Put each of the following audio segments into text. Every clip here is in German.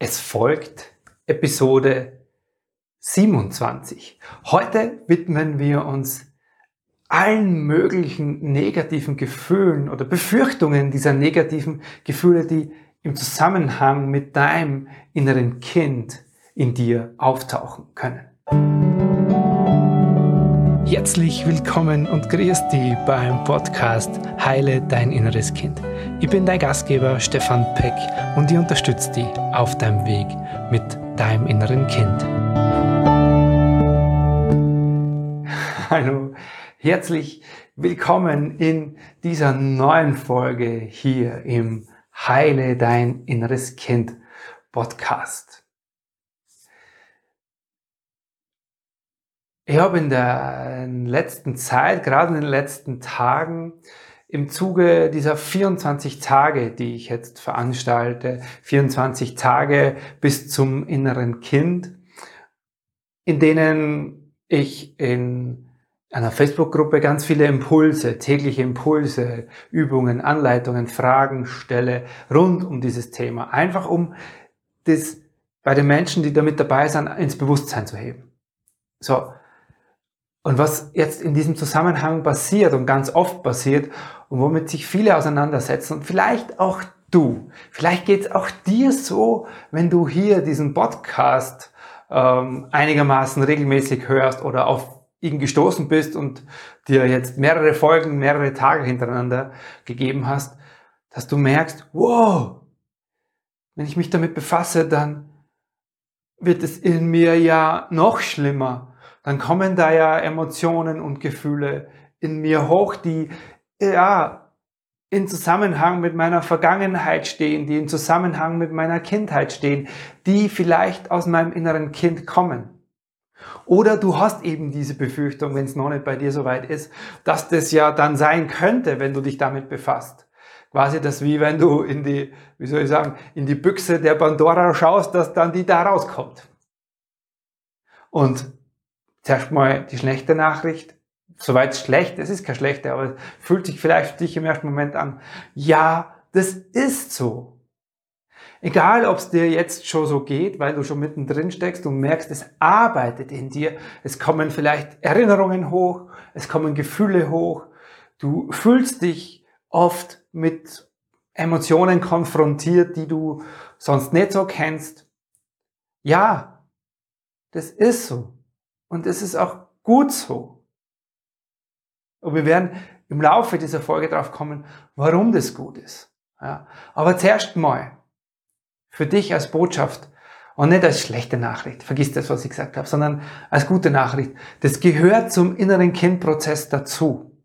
Es folgt Episode 27. Heute widmen wir uns allen möglichen negativen Gefühlen oder Befürchtungen dieser negativen Gefühle, die im Zusammenhang mit deinem inneren Kind in dir auftauchen können. Herzlich willkommen und grüß dich beim Podcast Heile dein inneres Kind. Ich bin dein Gastgeber Stefan Peck und ich unterstütze dich auf deinem Weg mit deinem inneren Kind. Hallo, herzlich willkommen in dieser neuen Folge hier im Heile dein inneres Kind Podcast. Ich habe in der letzten Zeit, gerade in den letzten Tagen, im Zuge dieser 24 Tage, die ich jetzt veranstalte, 24 Tage bis zum inneren Kind, in denen ich in einer Facebook-Gruppe ganz viele Impulse, tägliche Impulse, Übungen, Anleitungen, Fragen stelle rund um dieses Thema. Einfach um das bei den Menschen, die damit dabei sind, ins Bewusstsein zu heben. So. Und was jetzt in diesem Zusammenhang passiert und ganz oft passiert und womit sich viele auseinandersetzen und vielleicht auch du, vielleicht geht es auch dir so, wenn du hier diesen Podcast ähm, einigermaßen regelmäßig hörst oder auf ihn gestoßen bist und dir jetzt mehrere Folgen, mehrere Tage hintereinander gegeben hast, dass du merkst, wow, wenn ich mich damit befasse, dann wird es in mir ja noch schlimmer. Dann kommen da ja Emotionen und Gefühle in mir hoch, die ja, in Zusammenhang mit meiner Vergangenheit stehen, die in Zusammenhang mit meiner Kindheit stehen, die vielleicht aus meinem inneren Kind kommen. Oder du hast eben diese Befürchtung, wenn es noch nicht bei dir so weit ist, dass das ja dann sein könnte, wenn du dich damit befasst. Quasi das wie wenn du in die, wie soll ich sagen, in die Büchse der Pandora schaust, dass dann die da rauskommt. Und zuerst mal die schlechte Nachricht, soweit schlecht, es ist keine schlechte, aber fühlt sich vielleicht für dich im ersten Moment an. Ja, das ist so. Egal, ob es dir jetzt schon so geht, weil du schon mittendrin steckst und merkst, es arbeitet in dir. Es kommen vielleicht Erinnerungen hoch, es kommen Gefühle hoch. Du fühlst dich oft mit Emotionen konfrontiert, die du sonst nicht so kennst. Ja, das ist so. Und es ist auch gut so. Und wir werden im Laufe dieser Folge darauf kommen, warum das gut ist. Ja. Aber zuerst mal, für dich als Botschaft und nicht als schlechte Nachricht, vergiss das, was ich gesagt habe, sondern als gute Nachricht. Das gehört zum inneren Kindprozess dazu,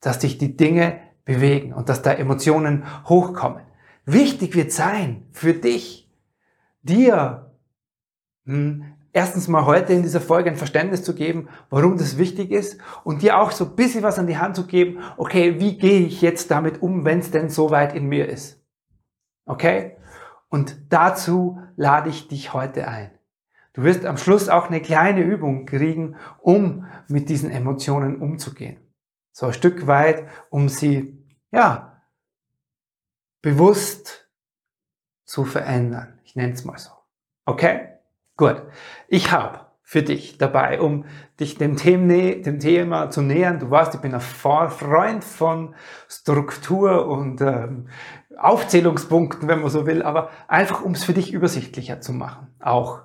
dass dich die Dinge bewegen und dass da Emotionen hochkommen. Wichtig wird sein für dich, dir hm, erstens mal heute in dieser Folge ein Verständnis zu geben, warum das wichtig ist und dir auch so ein bisschen was an die Hand zu geben, okay, wie gehe ich jetzt damit um, wenn es denn so weit in mir ist? Okay? Und dazu lade ich dich heute ein. Du wirst am Schluss auch eine kleine Übung kriegen, um mit diesen Emotionen umzugehen. So ein Stück weit, um sie, ja, bewusst zu verändern. Ich nenne es mal so. Okay? Gut, ich habe für dich dabei, um dich dem Thema, dem Thema zu nähern. Du weißt, ich bin ein Freund von Struktur und ähm, Aufzählungspunkten, wenn man so will, aber einfach, um es für dich übersichtlicher zu machen. Auch.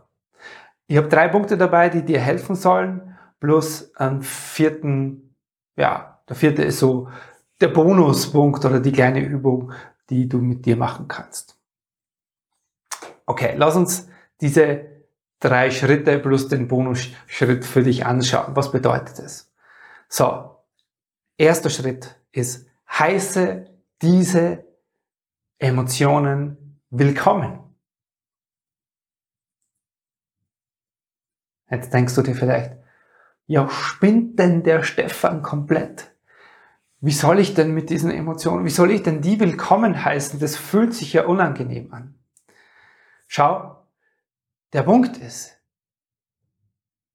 Ich habe drei Punkte dabei, die dir helfen sollen, plus einen vierten, ja, der vierte ist so der Bonuspunkt oder die kleine Übung, die du mit dir machen kannst. Okay, lass uns diese drei Schritte plus den Bonusschritt für dich anschauen. Was bedeutet es? So, erster Schritt ist, heiße diese Emotionen willkommen. Jetzt denkst du dir vielleicht, ja, spinnt denn der Stefan komplett? Wie soll ich denn mit diesen Emotionen, wie soll ich denn die willkommen heißen? Das fühlt sich ja unangenehm an. Schau, der Punkt ist,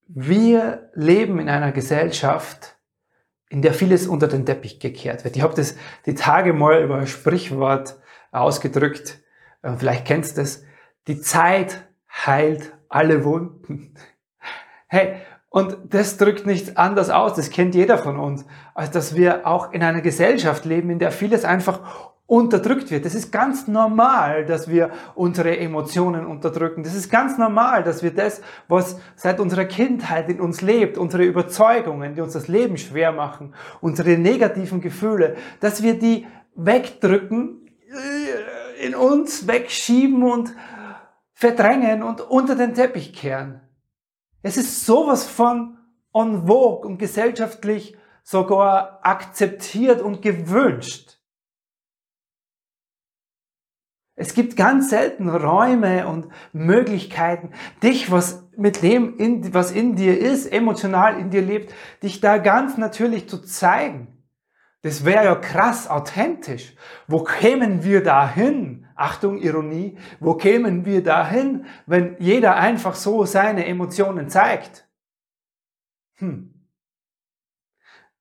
wir leben in einer Gesellschaft, in der vieles unter den Teppich gekehrt wird. Ich habe das die Tage mal über ein Sprichwort ausgedrückt, äh, vielleicht kennst du es, Die Zeit heilt alle Wunden. Hey, und das drückt nichts anders aus, das kennt jeder von uns, als dass wir auch in einer Gesellschaft leben, in der vieles einfach unterdrückt wird. Das ist ganz normal, dass wir unsere Emotionen unterdrücken. Das ist ganz normal, dass wir das, was seit unserer Kindheit in uns lebt, unsere Überzeugungen, die uns das Leben schwer machen, unsere negativen Gefühle, dass wir die wegdrücken, äh, in uns wegschieben und verdrängen und unter den Teppich kehren. Es ist sowas von en vogue und gesellschaftlich sogar akzeptiert und gewünscht. Es gibt ganz selten Räume und Möglichkeiten, dich, was mit dem, in, was in dir ist, emotional in dir lebt, dich da ganz natürlich zu zeigen. Das wäre ja krass authentisch. Wo kämen wir dahin? Achtung, Ironie. Wo kämen wir dahin, wenn jeder einfach so seine Emotionen zeigt? Hm.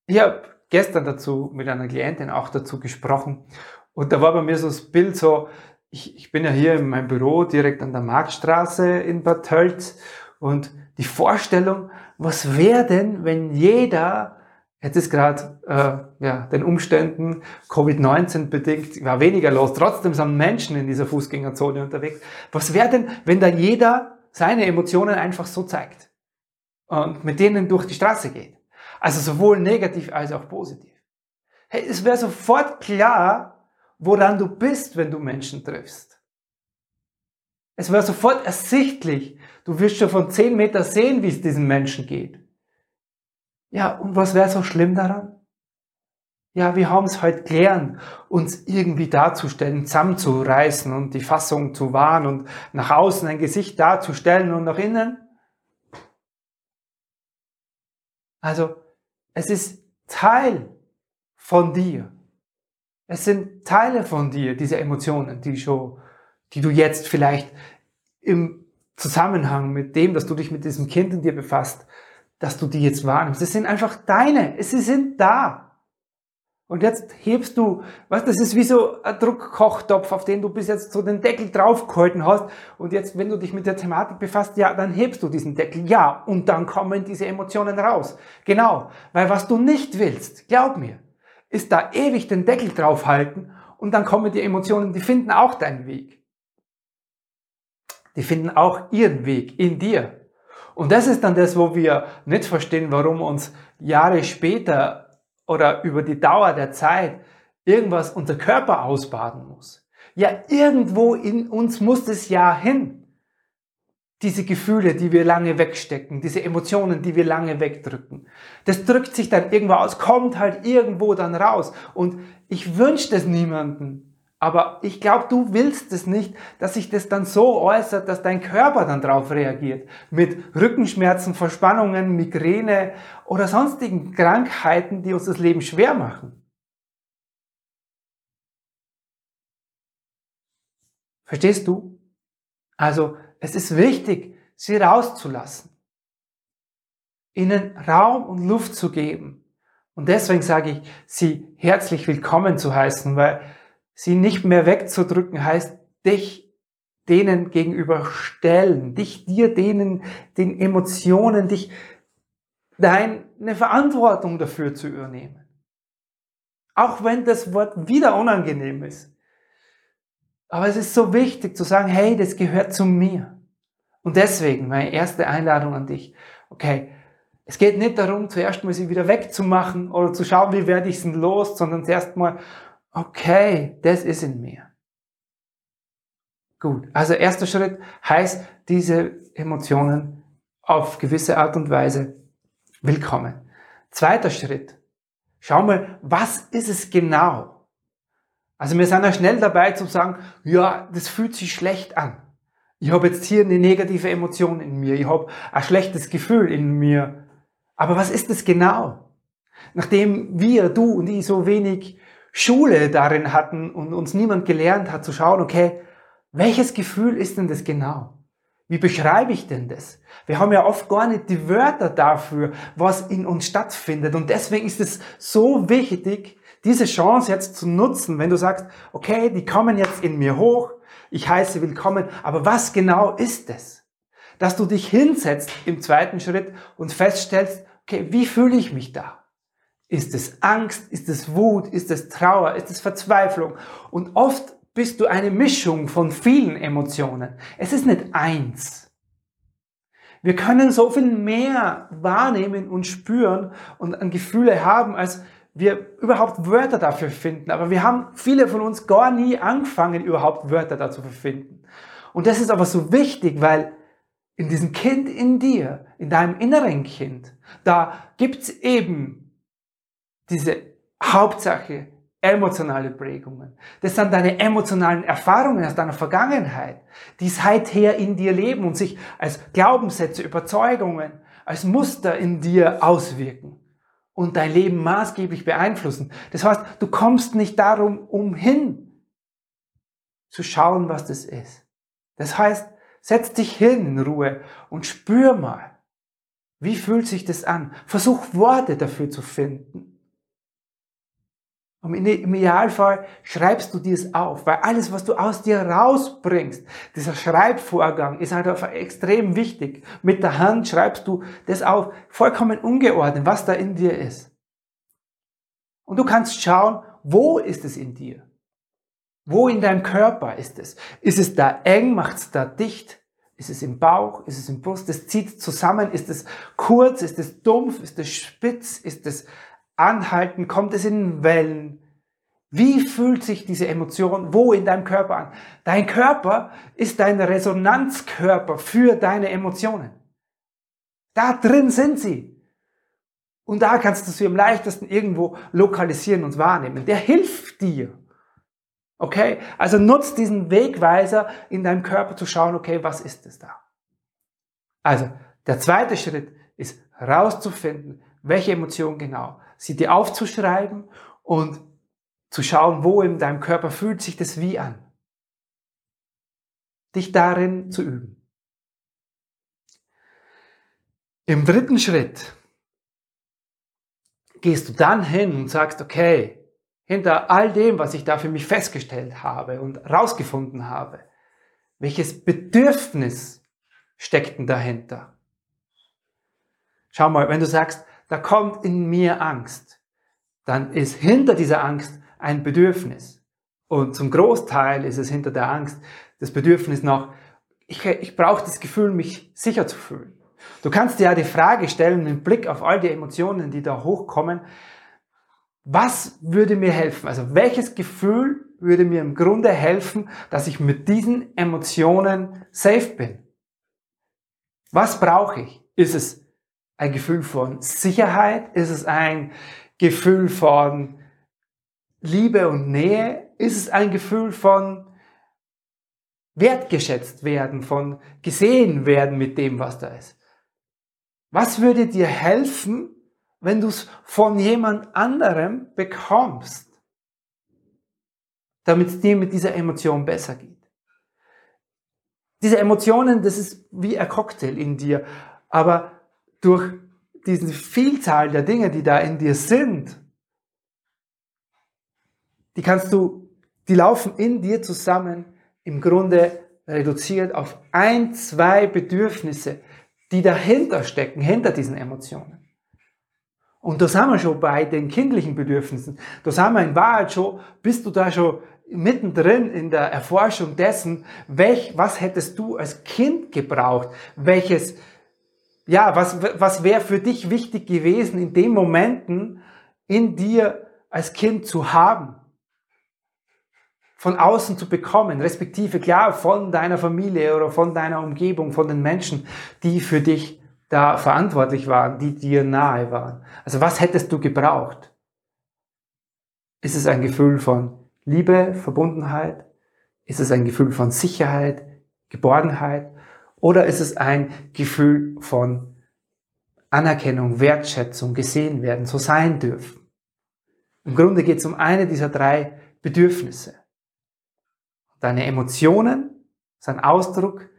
Ich habe gestern dazu mit einer Klientin auch dazu gesprochen und da war bei mir so das Bild so, ich, ich bin ja hier in meinem Büro direkt an der Marktstraße in Bad Tölz und die Vorstellung, was wäre denn, wenn jeder, jetzt ist gerade äh, ja, den Umständen Covid-19 bedingt, war weniger los, trotzdem sind Menschen in dieser Fußgängerzone unterwegs, was wäre denn, wenn da jeder seine Emotionen einfach so zeigt und mit denen durch die Straße geht? Also sowohl negativ als auch positiv. Hey, es wäre sofort klar, woran du bist, wenn du Menschen triffst. Es war sofort ersichtlich. Du wirst schon von zehn Meter sehen, wie es diesen Menschen geht. Ja, und was wäre so schlimm daran? Ja, wir haben es heute gelernt, uns irgendwie darzustellen, zusammenzureißen und die Fassung zu wahren und nach außen ein Gesicht darzustellen und nach innen. Also, es ist Teil von dir. Es sind Teile von dir, diese Emotionen, die schon, die du jetzt vielleicht im Zusammenhang mit dem, dass du dich mit diesem Kind in dir befasst, dass du die jetzt wahrnimmst. Es sind einfach deine. Sie sind da. Und jetzt hebst du, was, das ist wie so ein Druckkochtopf, auf den du bis jetzt so den Deckel draufgehalten hast. Und jetzt, wenn du dich mit der Thematik befasst, ja, dann hebst du diesen Deckel. Ja, und dann kommen diese Emotionen raus. Genau. Weil was du nicht willst, glaub mir, ist da ewig den Deckel draufhalten und dann kommen die Emotionen, die finden auch deinen Weg. Die finden auch ihren Weg in dir. Und das ist dann das, wo wir nicht verstehen, warum uns Jahre später oder über die Dauer der Zeit irgendwas unser Körper ausbaden muss. Ja, irgendwo in uns muss es ja hin diese Gefühle, die wir lange wegstecken, diese Emotionen, die wir lange wegdrücken. Das drückt sich dann irgendwo aus, kommt halt irgendwo dann raus. Und ich wünsche das niemanden. Aber ich glaube, du willst es nicht, dass sich das dann so äußert, dass dein Körper dann drauf reagiert. Mit Rückenschmerzen, Verspannungen, Migräne oder sonstigen Krankheiten, die uns das Leben schwer machen. Verstehst du? Also es ist wichtig, sie rauszulassen, ihnen Raum und Luft zu geben. Und deswegen sage ich, sie herzlich willkommen zu heißen, weil sie nicht mehr wegzudrücken heißt, dich denen gegenüber stellen, dich dir denen, den Emotionen, dich deine Verantwortung dafür zu übernehmen. Auch wenn das Wort wieder unangenehm ist. Aber es ist so wichtig zu sagen, hey, das gehört zu mir. Und deswegen meine erste Einladung an dich. Okay, es geht nicht darum, zuerst mal sie wieder wegzumachen oder zu schauen, wie werde ich es denn los, sondern zuerst mal, okay, das ist in mir. Gut, also erster Schritt heißt, diese Emotionen auf gewisse Art und Weise willkommen. Zweiter Schritt, schau mal, was ist es genau? Also wir sind ja schnell dabei zu sagen, ja, das fühlt sich schlecht an. Ich habe jetzt hier eine negative Emotion in mir, ich habe ein schlechtes Gefühl in mir. Aber was ist das genau? Nachdem wir, du und ich so wenig Schule darin hatten und uns niemand gelernt hat zu schauen, okay, welches Gefühl ist denn das genau? Wie beschreibe ich denn das? Wir haben ja oft gar nicht die Wörter dafür, was in uns stattfindet. Und deswegen ist es so wichtig, diese Chance jetzt zu nutzen, wenn du sagst, okay, die kommen jetzt in mir hoch, ich heiße willkommen. Aber was genau ist es? Dass du dich hinsetzt im zweiten Schritt und feststellst, okay, wie fühle ich mich da? Ist es Angst? Ist es Wut? Ist es Trauer? Ist es Verzweiflung? Und oft bist du eine Mischung von vielen Emotionen. Es ist nicht eins. Wir können so viel mehr wahrnehmen und spüren und an Gefühle haben, als wir überhaupt Wörter dafür finden. Aber wir haben viele von uns gar nie angefangen, überhaupt Wörter dazu zu finden. Und das ist aber so wichtig, weil in diesem Kind in dir, in deinem inneren Kind, da gibt's eben diese Hauptsache emotionale Prägungen. Das sind deine emotionalen Erfahrungen aus deiner Vergangenheit, die seither in dir leben und sich als Glaubenssätze, Überzeugungen, als Muster in dir auswirken und dein Leben maßgeblich beeinflussen. Das heißt, du kommst nicht darum umhin zu schauen, was das ist. Das heißt, setz dich hin in Ruhe und spür mal, wie fühlt sich das an? Versuch Worte dafür zu finden. Und im Idealfall schreibst du dir es auf, weil alles, was du aus dir rausbringst, dieser Schreibvorgang ist halt extrem wichtig. Mit der Hand schreibst du das auf, vollkommen ungeordnet, was da in dir ist. Und du kannst schauen, wo ist es in dir? Wo in deinem Körper ist es? Ist es da eng? Macht es da dicht? Ist es im Bauch? Ist es im Brust? Es zieht zusammen? Ist es kurz? Ist es dumpf? Ist es spitz? Ist es anhalten? Kommt es in Wellen? Wie fühlt sich diese Emotion wo in deinem Körper an? Dein Körper ist dein Resonanzkörper für deine Emotionen. Da drin sind sie. Und da kannst du sie am leichtesten irgendwo lokalisieren und wahrnehmen. Der hilft dir. Okay? Also nutzt diesen Wegweiser in deinem Körper zu schauen, okay, was ist es da? Also, der zweite Schritt ist herauszufinden, welche Emotion genau sie dir aufzuschreiben und zu schauen, wo in deinem Körper fühlt sich das wie an. Dich darin zu üben. Im dritten Schritt gehst du dann hin und sagst, okay, hinter all dem, was ich da für mich festgestellt habe und rausgefunden habe, welches Bedürfnis steckt denn dahinter? Schau mal, wenn du sagst, da kommt in mir Angst, dann ist hinter dieser Angst ein Bedürfnis. Und zum Großteil ist es hinter der Angst das Bedürfnis nach, ich, ich brauche das Gefühl, mich sicher zu fühlen. Du kannst dir ja die Frage stellen, mit Blick auf all die Emotionen, die da hochkommen, was würde mir helfen? Also welches Gefühl würde mir im Grunde helfen, dass ich mit diesen Emotionen safe bin? Was brauche ich? Ist es ein Gefühl von Sicherheit? Ist es ein Gefühl von Liebe und Nähe? Ist es ein Gefühl von wertgeschätzt werden, von gesehen werden mit dem, was da ist? Was würde dir helfen, wenn du es von jemand anderem bekommst, damit es dir mit dieser Emotion besser geht? Diese Emotionen, das ist wie ein Cocktail in dir, aber durch diese Vielzahl der Dinge, die da in dir sind, die kannst du, die laufen in dir zusammen, im Grunde reduziert auf ein, zwei Bedürfnisse, die dahinter stecken, hinter diesen Emotionen. Und da sind wir schon bei den kindlichen Bedürfnissen. Da sind wir in Wahrheit schon, bist du da schon mittendrin in der Erforschung dessen, welch, was hättest du als Kind gebraucht? Welches, ja, was, was wäre für dich wichtig gewesen, in den Momenten in dir als Kind zu haben? Von außen zu bekommen, respektive klar von deiner Familie oder von deiner Umgebung, von den Menschen, die für dich da verantwortlich waren, die dir nahe waren. Also was hättest du gebraucht? Ist es ein Gefühl von Liebe, Verbundenheit? Ist es ein Gefühl von Sicherheit, Geborgenheit? Oder ist es ein Gefühl von Anerkennung, Wertschätzung, gesehen werden, so sein dürfen? Im Grunde geht es um eine dieser drei Bedürfnisse. Deine Emotionen sind Ausdruck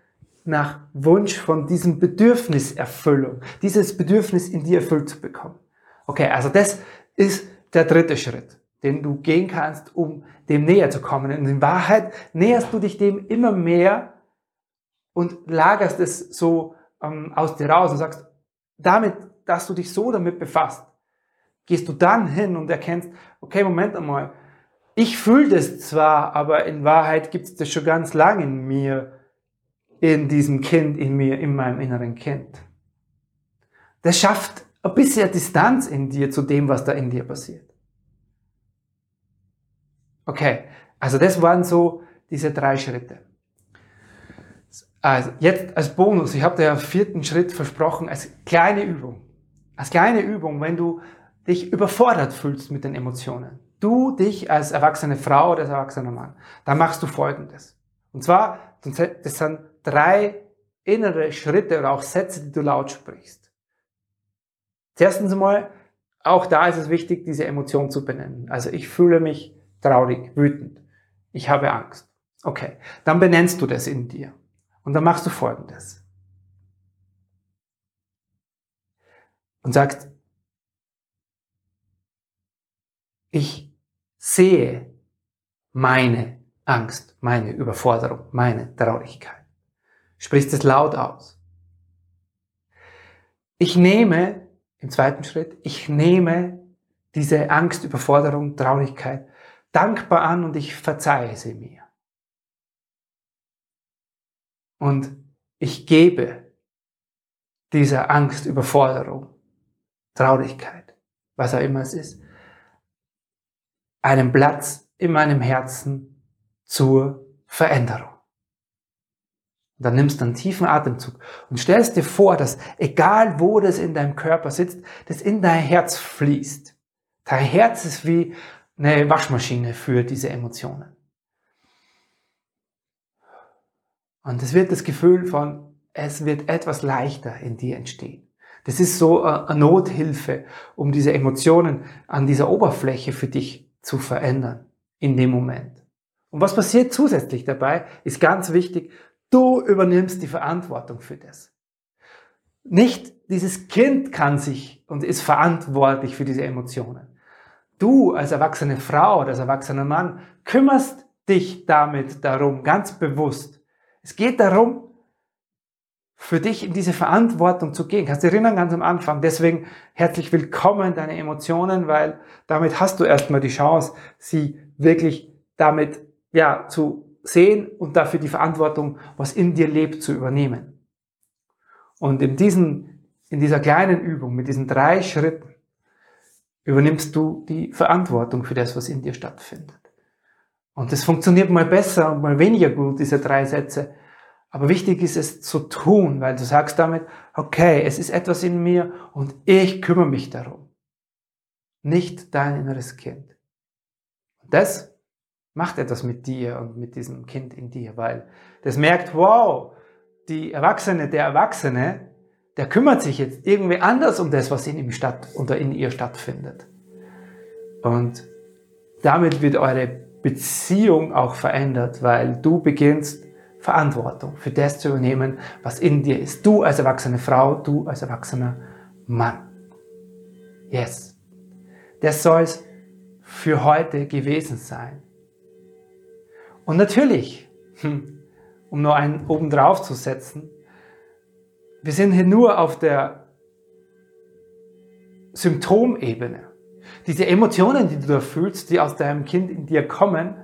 nach Wunsch von diesem Bedürfniserfüllung, dieses Bedürfnis in dir erfüllt zu bekommen. Okay, also das ist der dritte Schritt. den du gehen kannst, um dem näher zu kommen. Und in Wahrheit näherst du dich dem immer mehr und lagerst es so ähm, aus dir raus und sagst, damit, dass du dich so damit befasst, gehst du dann hin und erkennst, okay, Moment einmal, ich fühle das zwar, aber in Wahrheit gibt es das schon ganz lange in mir, in diesem Kind, in mir, in meinem inneren Kind. Das schafft ein bisschen Distanz in dir zu dem, was da in dir passiert. Okay, also das waren so diese drei Schritte. Also jetzt als Bonus, ich habe dir ja vierten Schritt versprochen, als kleine Übung. Als kleine Übung, wenn du dich überfordert fühlst mit den Emotionen, du dich als erwachsene Frau oder als erwachsener Mann, dann machst du Folgendes. Und zwar, das sind drei innere Schritte oder auch Sätze, die du laut sprichst. Erstens einmal, auch da ist es wichtig, diese Emotion zu benennen. Also ich fühle mich traurig, wütend. Ich habe Angst. Okay, dann benennst du das in dir. Und dann machst du Folgendes. Und sagst, ich sehe meine Angst, meine Überforderung, meine Traurigkeit. Sprichst es laut aus. Ich nehme, im zweiten Schritt, ich nehme diese Angst, Überforderung, Traurigkeit dankbar an und ich verzeihe sie mir. Und ich gebe dieser Angst, Überforderung, Traurigkeit, was auch immer es ist, einen Platz in meinem Herzen zur Veränderung. Und dann nimmst du einen tiefen Atemzug und stellst dir vor, dass egal wo das in deinem Körper sitzt, das in dein Herz fließt. Dein Herz ist wie eine Waschmaschine für diese Emotionen. Und es wird das Gefühl von, es wird etwas leichter in dir entstehen. Das ist so eine Nothilfe, um diese Emotionen an dieser Oberfläche für dich zu verändern in dem Moment. Und was passiert zusätzlich dabei, ist ganz wichtig, du übernimmst die Verantwortung für das. Nicht dieses Kind kann sich und ist verantwortlich für diese Emotionen. Du als erwachsene Frau oder als erwachsener Mann kümmerst dich damit darum, ganz bewusst. Es geht darum, für dich in diese Verantwortung zu gehen. Kannst du erinnern ganz am Anfang. Deswegen herzlich willkommen deine Emotionen, weil damit hast du erstmal die Chance, sie wirklich damit, ja, zu sehen und dafür die Verantwortung, was in dir lebt, zu übernehmen. Und in diesen, in dieser kleinen Übung, mit diesen drei Schritten, übernimmst du die Verantwortung für das, was in dir stattfindet. Und das funktioniert mal besser und mal weniger gut, diese drei Sätze. Aber wichtig ist es zu tun, weil du sagst damit, okay, es ist etwas in mir und ich kümmere mich darum. Nicht dein inneres Kind. Und das macht etwas mit dir und mit diesem Kind in dir, weil das merkt, wow, die Erwachsene, der Erwachsene der kümmert sich jetzt irgendwie anders um das, was in ihm statt oder in ihr stattfindet. Und damit wird eure Beziehung auch verändert, weil du beginnst Verantwortung für das zu übernehmen, was in dir ist. Du als erwachsene Frau, du als erwachsener Mann. Yes. Das soll es für heute gewesen sein. Und natürlich, hm, um noch einen oben drauf zu setzen, wir sind hier nur auf der Symptomebene. Diese Emotionen, die du da fühlst, die aus deinem Kind in dir kommen,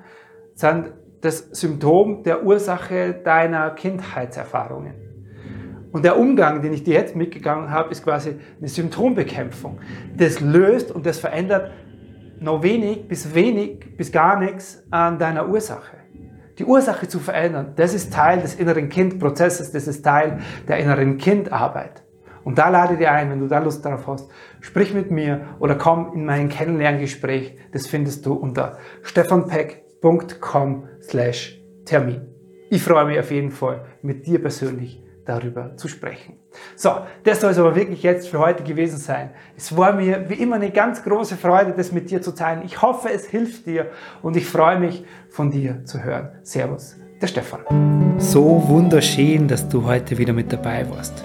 sind das Symptom der Ursache deiner Kindheitserfahrungen. Und der Umgang, den ich dir jetzt mitgegangen habe, ist quasi eine Symptombekämpfung. Das löst und das verändert noch wenig bis wenig bis gar nichts an deiner Ursache die Ursache zu verändern, das ist Teil des inneren Kindprozesses, das ist Teil der inneren Kindarbeit. Und da lade dir ein, wenn du da Lust darauf hast, sprich mit mir oder komm in mein Kennenlerngespräch. Das findest du unter stefanpeck.com slash Termin. Ich freue mich auf jeden Fall, mit dir persönlich darüber zu sprechen. So, das soll es aber wirklich jetzt für heute gewesen sein. Es war mir wie immer eine ganz große Freude, das mit dir zu teilen. Ich hoffe, es hilft dir und ich freue mich, von dir zu hören. Servus, der Stefan. So wunderschön, dass du heute wieder mit dabei warst.